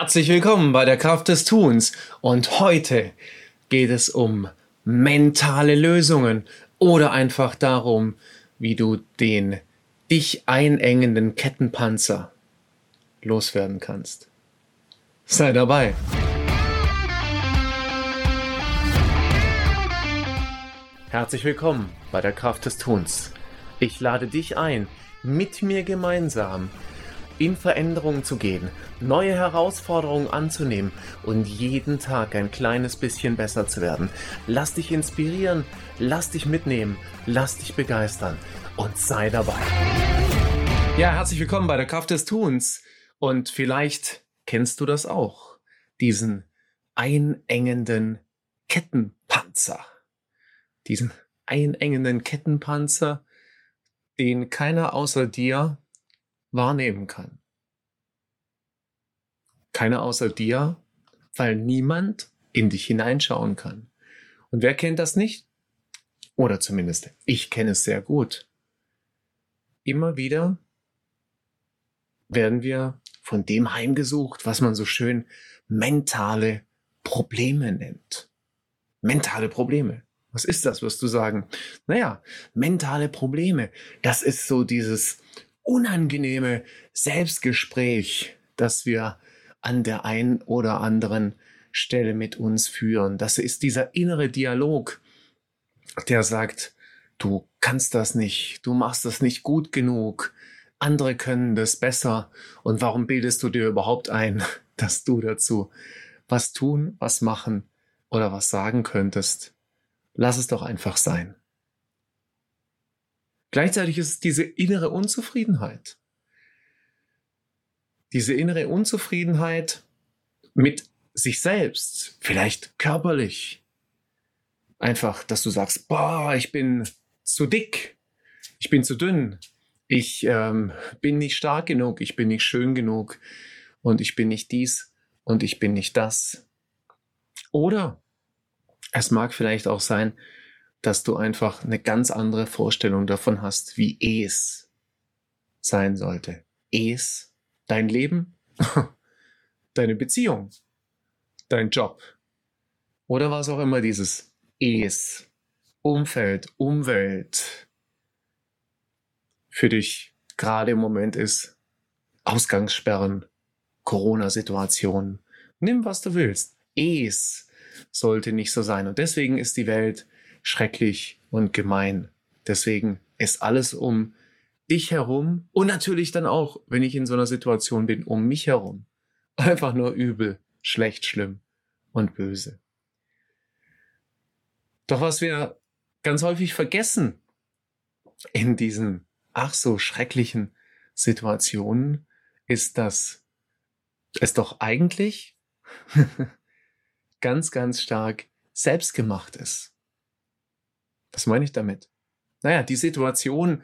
Herzlich willkommen bei der Kraft des Tuns und heute geht es um mentale Lösungen oder einfach darum, wie du den dich einengenden Kettenpanzer loswerden kannst. Sei dabei. Herzlich willkommen bei der Kraft des Tuns. Ich lade dich ein, mit mir gemeinsam in Veränderungen zu gehen, neue Herausforderungen anzunehmen und jeden Tag ein kleines bisschen besser zu werden. Lass dich inspirieren, lass dich mitnehmen, lass dich begeistern und sei dabei. Ja, herzlich willkommen bei der Kraft des Tuns. Und vielleicht kennst du das auch, diesen einengenden Kettenpanzer. Diesen einengenden Kettenpanzer, den keiner außer dir wahrnehmen kann. Keiner außer dir, weil niemand in dich hineinschauen kann. Und wer kennt das nicht? Oder zumindest ich kenne es sehr gut. Immer wieder werden wir von dem heimgesucht, was man so schön mentale Probleme nennt. Mentale Probleme. Was ist das, wirst du sagen? Naja, mentale Probleme. Das ist so dieses unangenehme Selbstgespräch, das wir an der einen oder anderen Stelle mit uns führen. Das ist dieser innere Dialog, der sagt, du kannst das nicht, du machst das nicht gut genug, andere können das besser und warum bildest du dir überhaupt ein, dass du dazu was tun, was machen oder was sagen könntest? Lass es doch einfach sein. Gleichzeitig ist es diese innere Unzufriedenheit. Diese innere Unzufriedenheit mit sich selbst, vielleicht körperlich. Einfach, dass du sagst, boah, ich bin zu dick, ich bin zu dünn, ich ähm, bin nicht stark genug, ich bin nicht schön genug und ich bin nicht dies und ich bin nicht das. Oder es mag vielleicht auch sein, dass du einfach eine ganz andere Vorstellung davon hast, wie es sein sollte. Es, dein Leben, deine Beziehung, dein Job oder was auch immer dieses es, Umfeld, Umwelt für dich gerade im Moment ist. Ausgangssperren, Corona-Situation. Nimm, was du willst. Es sollte nicht so sein. Und deswegen ist die Welt schrecklich und gemein. Deswegen ist alles um dich herum und natürlich dann auch, wenn ich in so einer Situation bin, um mich herum. Einfach nur übel, schlecht, schlimm und böse. Doch was wir ganz häufig vergessen in diesen ach so schrecklichen Situationen, ist, dass es doch eigentlich ganz, ganz stark selbstgemacht ist. Was meine ich damit? Naja, die Situation,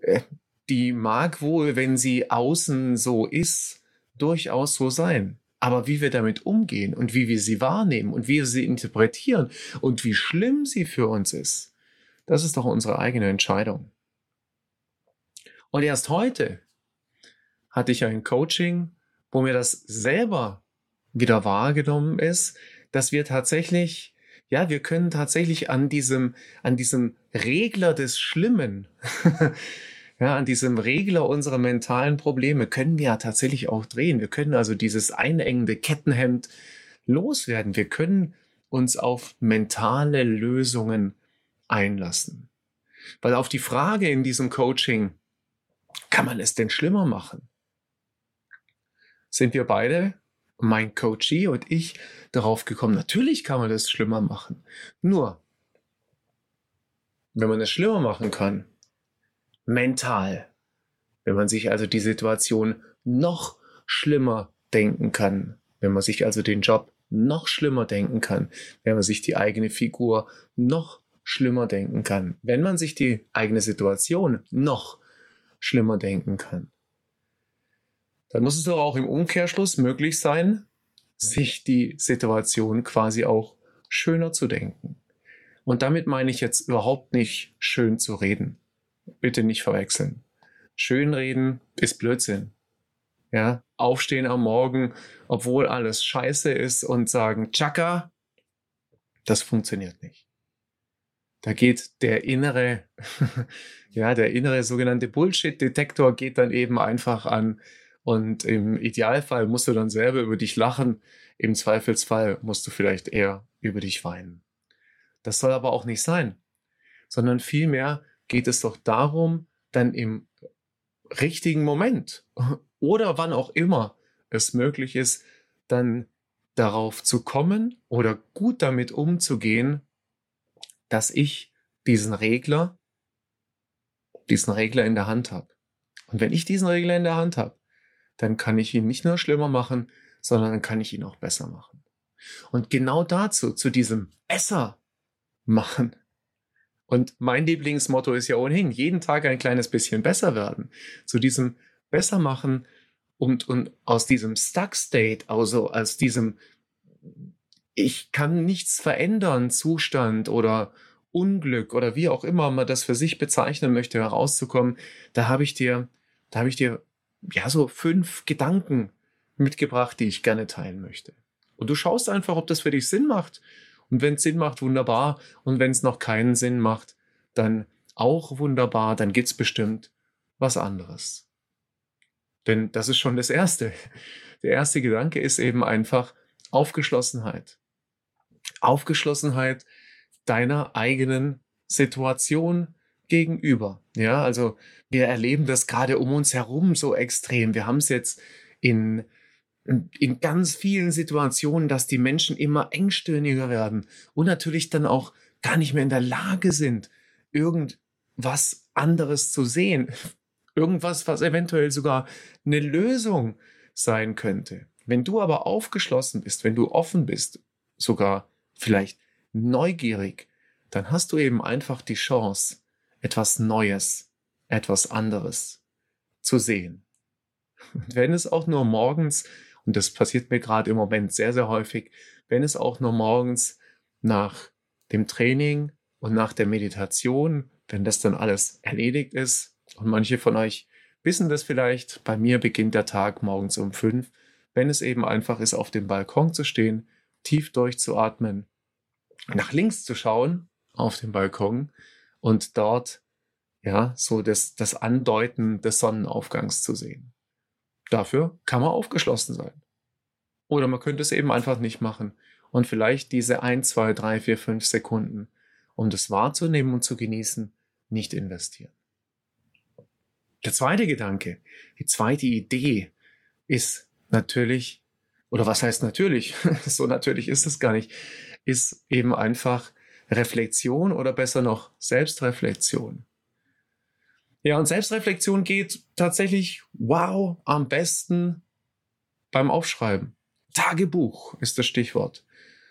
äh, die mag wohl, wenn sie außen so ist, durchaus so sein. Aber wie wir damit umgehen und wie wir sie wahrnehmen und wie wir sie interpretieren und wie schlimm sie für uns ist, das ist doch unsere eigene Entscheidung. Und erst heute hatte ich ein Coaching, wo mir das selber wieder wahrgenommen ist, dass wir tatsächlich, ja, wir können tatsächlich an diesem, an diesem Regler des Schlimmen, ja, an diesem Regler unserer mentalen Probleme können wir ja tatsächlich auch drehen. Wir können also dieses einengende Kettenhemd loswerden. Wir können uns auf mentale Lösungen einlassen. Weil auf die Frage in diesem Coaching, kann man es denn schlimmer machen? Sind wir beide mein Coachee und ich darauf gekommen, natürlich kann man das schlimmer machen. Nur, wenn man es schlimmer machen kann, mental, wenn man sich also die Situation noch schlimmer denken kann, wenn man sich also den Job noch schlimmer denken kann, wenn man sich die eigene Figur noch schlimmer denken kann, wenn man sich die eigene Situation noch schlimmer denken kann, dann muss es doch auch im Umkehrschluss möglich sein, sich die Situation quasi auch schöner zu denken. Und damit meine ich jetzt überhaupt nicht schön zu reden. Bitte nicht verwechseln. Schönreden ist Blödsinn. Ja, aufstehen am Morgen, obwohl alles scheiße ist und sagen, Chaka, das funktioniert nicht. Da geht der innere, ja, der innere sogenannte Bullshit-Detektor geht dann eben einfach an. Und im Idealfall musst du dann selber über dich lachen. Im Zweifelsfall musst du vielleicht eher über dich weinen. Das soll aber auch nicht sein, sondern vielmehr geht es doch darum, dann im richtigen Moment oder wann auch immer es möglich ist, dann darauf zu kommen oder gut damit umzugehen, dass ich diesen Regler, diesen Regler in der Hand habe. Und wenn ich diesen Regler in der Hand habe, dann kann ich ihn nicht nur schlimmer machen, sondern dann kann ich ihn auch besser machen. Und genau dazu, zu diesem besser machen. Und mein Lieblingsmotto ist ja ohnehin, jeden Tag ein kleines bisschen besser werden. Zu diesem besser machen und, und aus diesem Stuck State, also aus diesem ich kann nichts verändern Zustand oder Unglück oder wie auch immer man das für sich bezeichnen möchte, herauszukommen, da habe ich dir, da habe ich dir ja so fünf Gedanken mitgebracht, die ich gerne teilen möchte. Und du schaust einfach, ob das für dich Sinn macht. Und wenn es Sinn macht, wunderbar. Und wenn es noch keinen Sinn macht, dann auch wunderbar. Dann gibt's bestimmt was anderes. Denn das ist schon das Erste. Der erste Gedanke ist eben einfach Aufgeschlossenheit. Aufgeschlossenheit deiner eigenen Situation gegenüber. Ja, also wir erleben das gerade um uns herum so extrem. Wir haben es jetzt in, in ganz vielen Situationen, dass die Menschen immer engstirniger werden und natürlich dann auch gar nicht mehr in der Lage sind, irgendwas anderes zu sehen. Irgendwas, was eventuell sogar eine Lösung sein könnte. Wenn du aber aufgeschlossen bist, wenn du offen bist, sogar vielleicht neugierig, dann hast du eben einfach die Chance, etwas Neues, etwas anderes zu sehen. Und wenn es auch nur morgens, und das passiert mir gerade im Moment sehr, sehr häufig, wenn es auch nur morgens nach dem Training und nach der Meditation, wenn das dann alles erledigt ist, und manche von euch wissen das vielleicht, bei mir beginnt der Tag morgens um fünf, wenn es eben einfach ist, auf dem Balkon zu stehen, tief durchzuatmen, nach links zu schauen auf dem Balkon und dort ja so das, das Andeuten des Sonnenaufgangs zu sehen. Dafür kann man aufgeschlossen sein. Oder man könnte es eben einfach nicht machen und vielleicht diese ein, zwei, drei, vier, fünf Sekunden, um das wahrzunehmen und zu genießen, nicht investieren. Der zweite Gedanke, die zweite Idee ist natürlich, oder was heißt natürlich, so natürlich ist es gar nicht, ist eben einfach Reflexion oder besser noch Selbstreflexion. Ja, und Selbstreflexion geht tatsächlich, wow, am besten beim Aufschreiben. Tagebuch ist das Stichwort.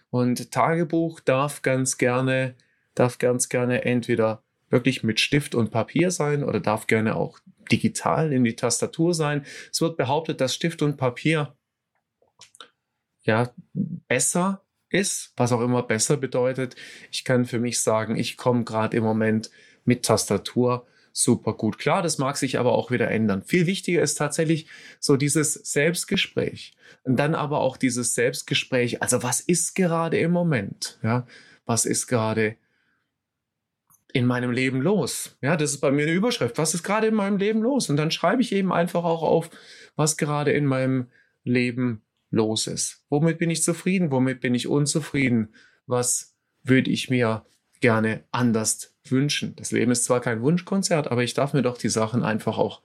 Und Tagebuch darf ganz gerne, darf ganz gerne entweder wirklich mit Stift und Papier sein oder darf gerne auch digital in die Tastatur sein. Es wird behauptet, dass Stift und Papier ja besser ist, was auch immer besser bedeutet. Ich kann für mich sagen, ich komme gerade im Moment mit Tastatur super gut klar. Das mag sich aber auch wieder ändern. Viel wichtiger ist tatsächlich so dieses Selbstgespräch. Und dann aber auch dieses Selbstgespräch. Also was ist gerade im Moment? Ja, was ist gerade in meinem Leben los? Ja, das ist bei mir eine Überschrift. Was ist gerade in meinem Leben los? Und dann schreibe ich eben einfach auch auf, was gerade in meinem Leben los ist. Womit bin ich zufrieden? Womit bin ich unzufrieden? Was würde ich mir gerne anders wünschen? Das Leben ist zwar kein Wunschkonzert, aber ich darf mir doch die Sachen einfach auch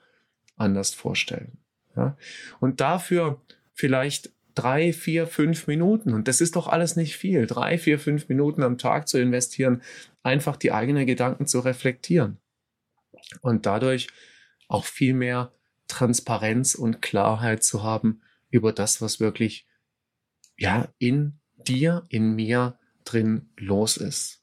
anders vorstellen. Ja? Und dafür vielleicht drei, vier, fünf Minuten. Und das ist doch alles nicht viel. Drei, vier, fünf Minuten am Tag zu investieren, einfach die eigenen Gedanken zu reflektieren. Und dadurch auch viel mehr Transparenz und Klarheit zu haben über das, was wirklich, ja, in dir, in mir drin los ist.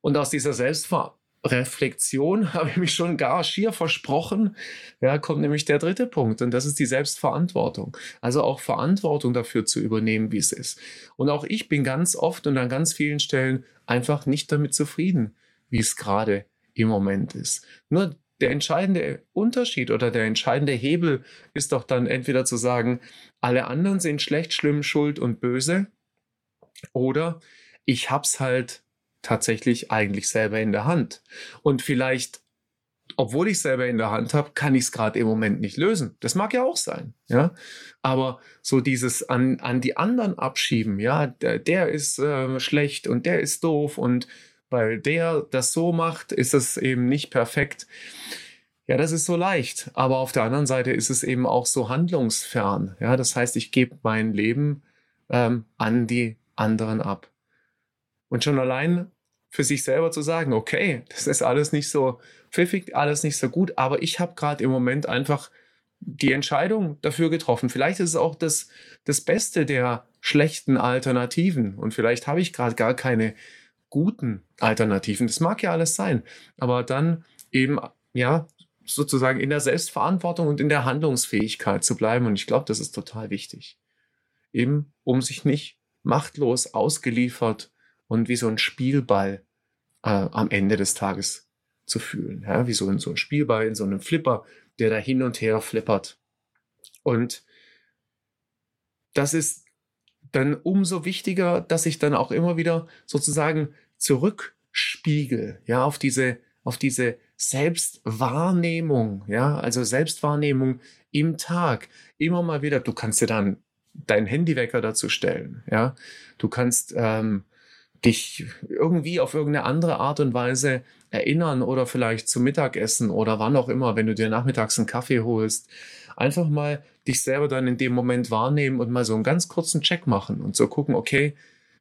Und aus dieser Selbstreflexion habe ich mich schon gar schier versprochen. Ja, kommt nämlich der dritte Punkt und das ist die Selbstverantwortung. Also auch Verantwortung dafür zu übernehmen, wie es ist. Und auch ich bin ganz oft und an ganz vielen Stellen einfach nicht damit zufrieden, wie es gerade im Moment ist. Nur der entscheidende Unterschied oder der entscheidende Hebel ist doch dann entweder zu sagen, alle anderen sind schlecht, schlimm, schuld und böse oder ich hab's halt tatsächlich eigentlich selber in der Hand. Und vielleicht, obwohl ich selber in der Hand habe, kann ich es gerade im Moment nicht lösen. Das mag ja auch sein, ja. Aber so dieses an, an die anderen abschieben, ja, der, der ist äh, schlecht und der ist doof und weil der das so macht, ist es eben nicht perfekt. Ja, das ist so leicht. Aber auf der anderen Seite ist es eben auch so handlungsfern. Ja, das heißt, ich gebe mein Leben ähm, an die anderen ab. Und schon allein für sich selber zu sagen, okay, das ist alles nicht so pfiffig, alles nicht so gut, aber ich habe gerade im Moment einfach die Entscheidung dafür getroffen. Vielleicht ist es auch das, das Beste der schlechten Alternativen und vielleicht habe ich gerade gar keine guten Alternativen. Das mag ja alles sein, aber dann eben, ja, sozusagen in der Selbstverantwortung und in der Handlungsfähigkeit zu bleiben. Und ich glaube, das ist total wichtig. Eben, um sich nicht machtlos ausgeliefert und wie so ein Spielball äh, am Ende des Tages zu fühlen. Ja, wie so, in, so ein Spielball in so einem Flipper, der da hin und her flippert. Und das ist dann umso wichtiger, dass ich dann auch immer wieder sozusagen zurückspiegel, ja, auf diese, auf diese Selbstwahrnehmung, ja, also Selbstwahrnehmung im Tag. Immer mal wieder, du kannst dir dann deinen Handywecker dazu stellen, ja. Du kannst ähm, dich irgendwie auf irgendeine andere Art und Weise erinnern oder vielleicht zum Mittagessen oder wann auch immer, wenn du dir nachmittags einen Kaffee holst, einfach mal dich selber dann in dem Moment wahrnehmen und mal so einen ganz kurzen Check machen und so gucken, okay,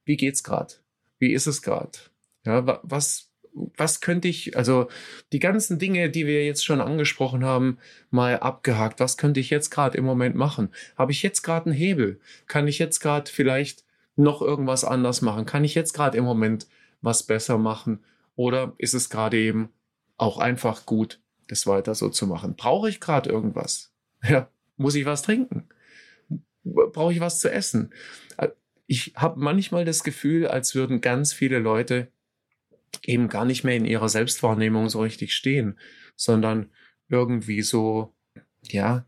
wie geht's gerade? Wie ist es gerade? Ja, was, was könnte ich, also die ganzen Dinge, die wir jetzt schon angesprochen haben, mal abgehakt. Was könnte ich jetzt gerade im Moment machen? Habe ich jetzt gerade einen Hebel? Kann ich jetzt gerade vielleicht noch irgendwas anders machen? Kann ich jetzt gerade im Moment was besser machen? Oder ist es gerade eben auch einfach gut, das weiter so zu machen? Brauche ich gerade irgendwas? Ja, muss ich was trinken? Brauche ich was zu essen? Ich habe manchmal das Gefühl, als würden ganz viele Leute eben gar nicht mehr in ihrer Selbstwahrnehmung so richtig stehen, sondern irgendwie so, ja,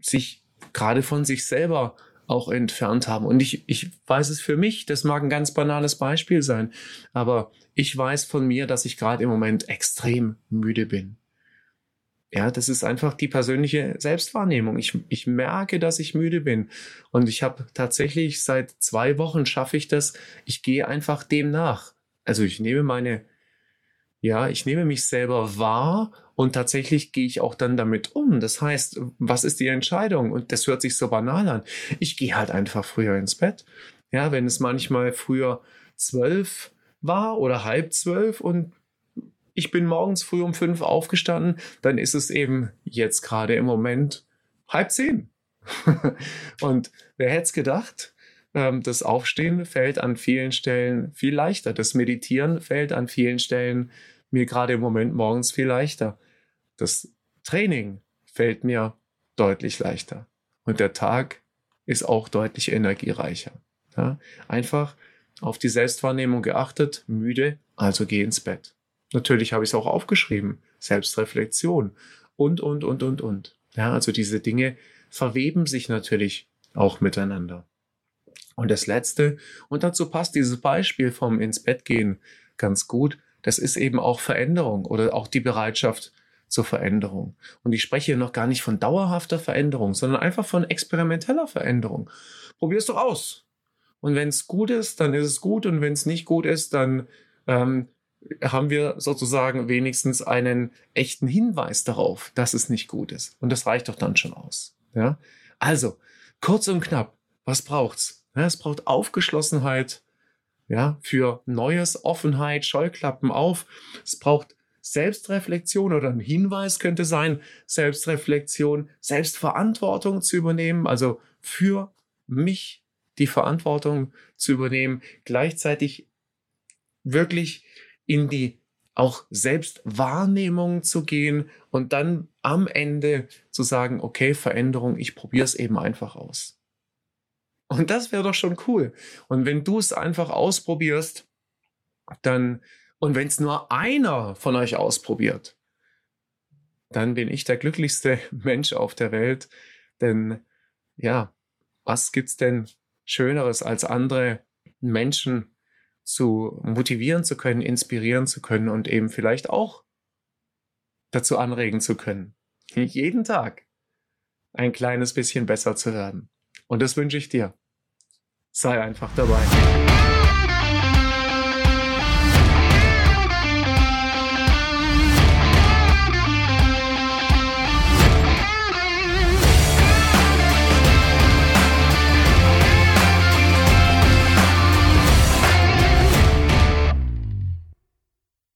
sich gerade von sich selber auch entfernt haben. Und ich, ich weiß es für mich, das mag ein ganz banales Beispiel sein, aber ich weiß von mir, dass ich gerade im Moment extrem müde bin. Ja, das ist einfach die persönliche Selbstwahrnehmung. Ich, ich merke, dass ich müde bin. Und ich habe tatsächlich seit zwei Wochen schaffe ich das. Ich gehe einfach dem nach. Also ich nehme meine, ja, ich nehme mich selber wahr und tatsächlich gehe ich auch dann damit um. Das heißt, was ist die Entscheidung? Und das hört sich so banal an. Ich gehe halt einfach früher ins Bett. Ja, wenn es manchmal früher zwölf war oder halb zwölf und ich bin morgens früh um fünf aufgestanden, dann ist es eben jetzt gerade im Moment halb zehn. und wer hätte es gedacht? Ähm, das Aufstehen fällt an vielen Stellen viel leichter. Das Meditieren fällt an vielen Stellen mir gerade im Moment morgens viel leichter. Das Training fällt mir deutlich leichter. Und der Tag ist auch deutlich energiereicher. Ja? Einfach auf die Selbstwahrnehmung geachtet, müde, also geh ins Bett. Natürlich habe ich es auch aufgeschrieben. Selbstreflexion und, und, und, und, und. Ja, also diese Dinge verweben sich natürlich auch miteinander. Und das letzte, und dazu passt dieses Beispiel vom ins Bett gehen ganz gut, das ist eben auch Veränderung oder auch die Bereitschaft zur Veränderung. Und ich spreche hier noch gar nicht von dauerhafter Veränderung, sondern einfach von experimenteller Veränderung. Probier es doch aus. Und wenn es gut ist, dann ist es gut. Und wenn es nicht gut ist, dann ähm, haben wir sozusagen wenigstens einen echten Hinweis darauf, dass es nicht gut ist. Und das reicht doch dann schon aus. Ja? Also, kurz und knapp, was braucht's? Ja, es braucht Aufgeschlossenheit, ja, für Neues, Offenheit, Scheuklappen auf. Es braucht Selbstreflexion oder ein Hinweis könnte sein, Selbstreflexion, Selbstverantwortung zu übernehmen, also für mich die Verantwortung zu übernehmen, gleichzeitig wirklich in die auch Selbstwahrnehmung zu gehen und dann am Ende zu sagen, okay, Veränderung, ich probiere es eben einfach aus. Und das wäre doch schon cool. Und wenn du es einfach ausprobierst, dann Und wenn es nur einer von euch ausprobiert, dann bin ich der glücklichste Mensch auf der Welt. Denn ja, was gibt's denn Schöneres als andere Menschen zu motivieren zu können, inspirieren zu können und eben vielleicht auch dazu anregen zu können, jeden Tag ein kleines bisschen besser zu werden. Und das wünsche ich dir. Sei einfach dabei.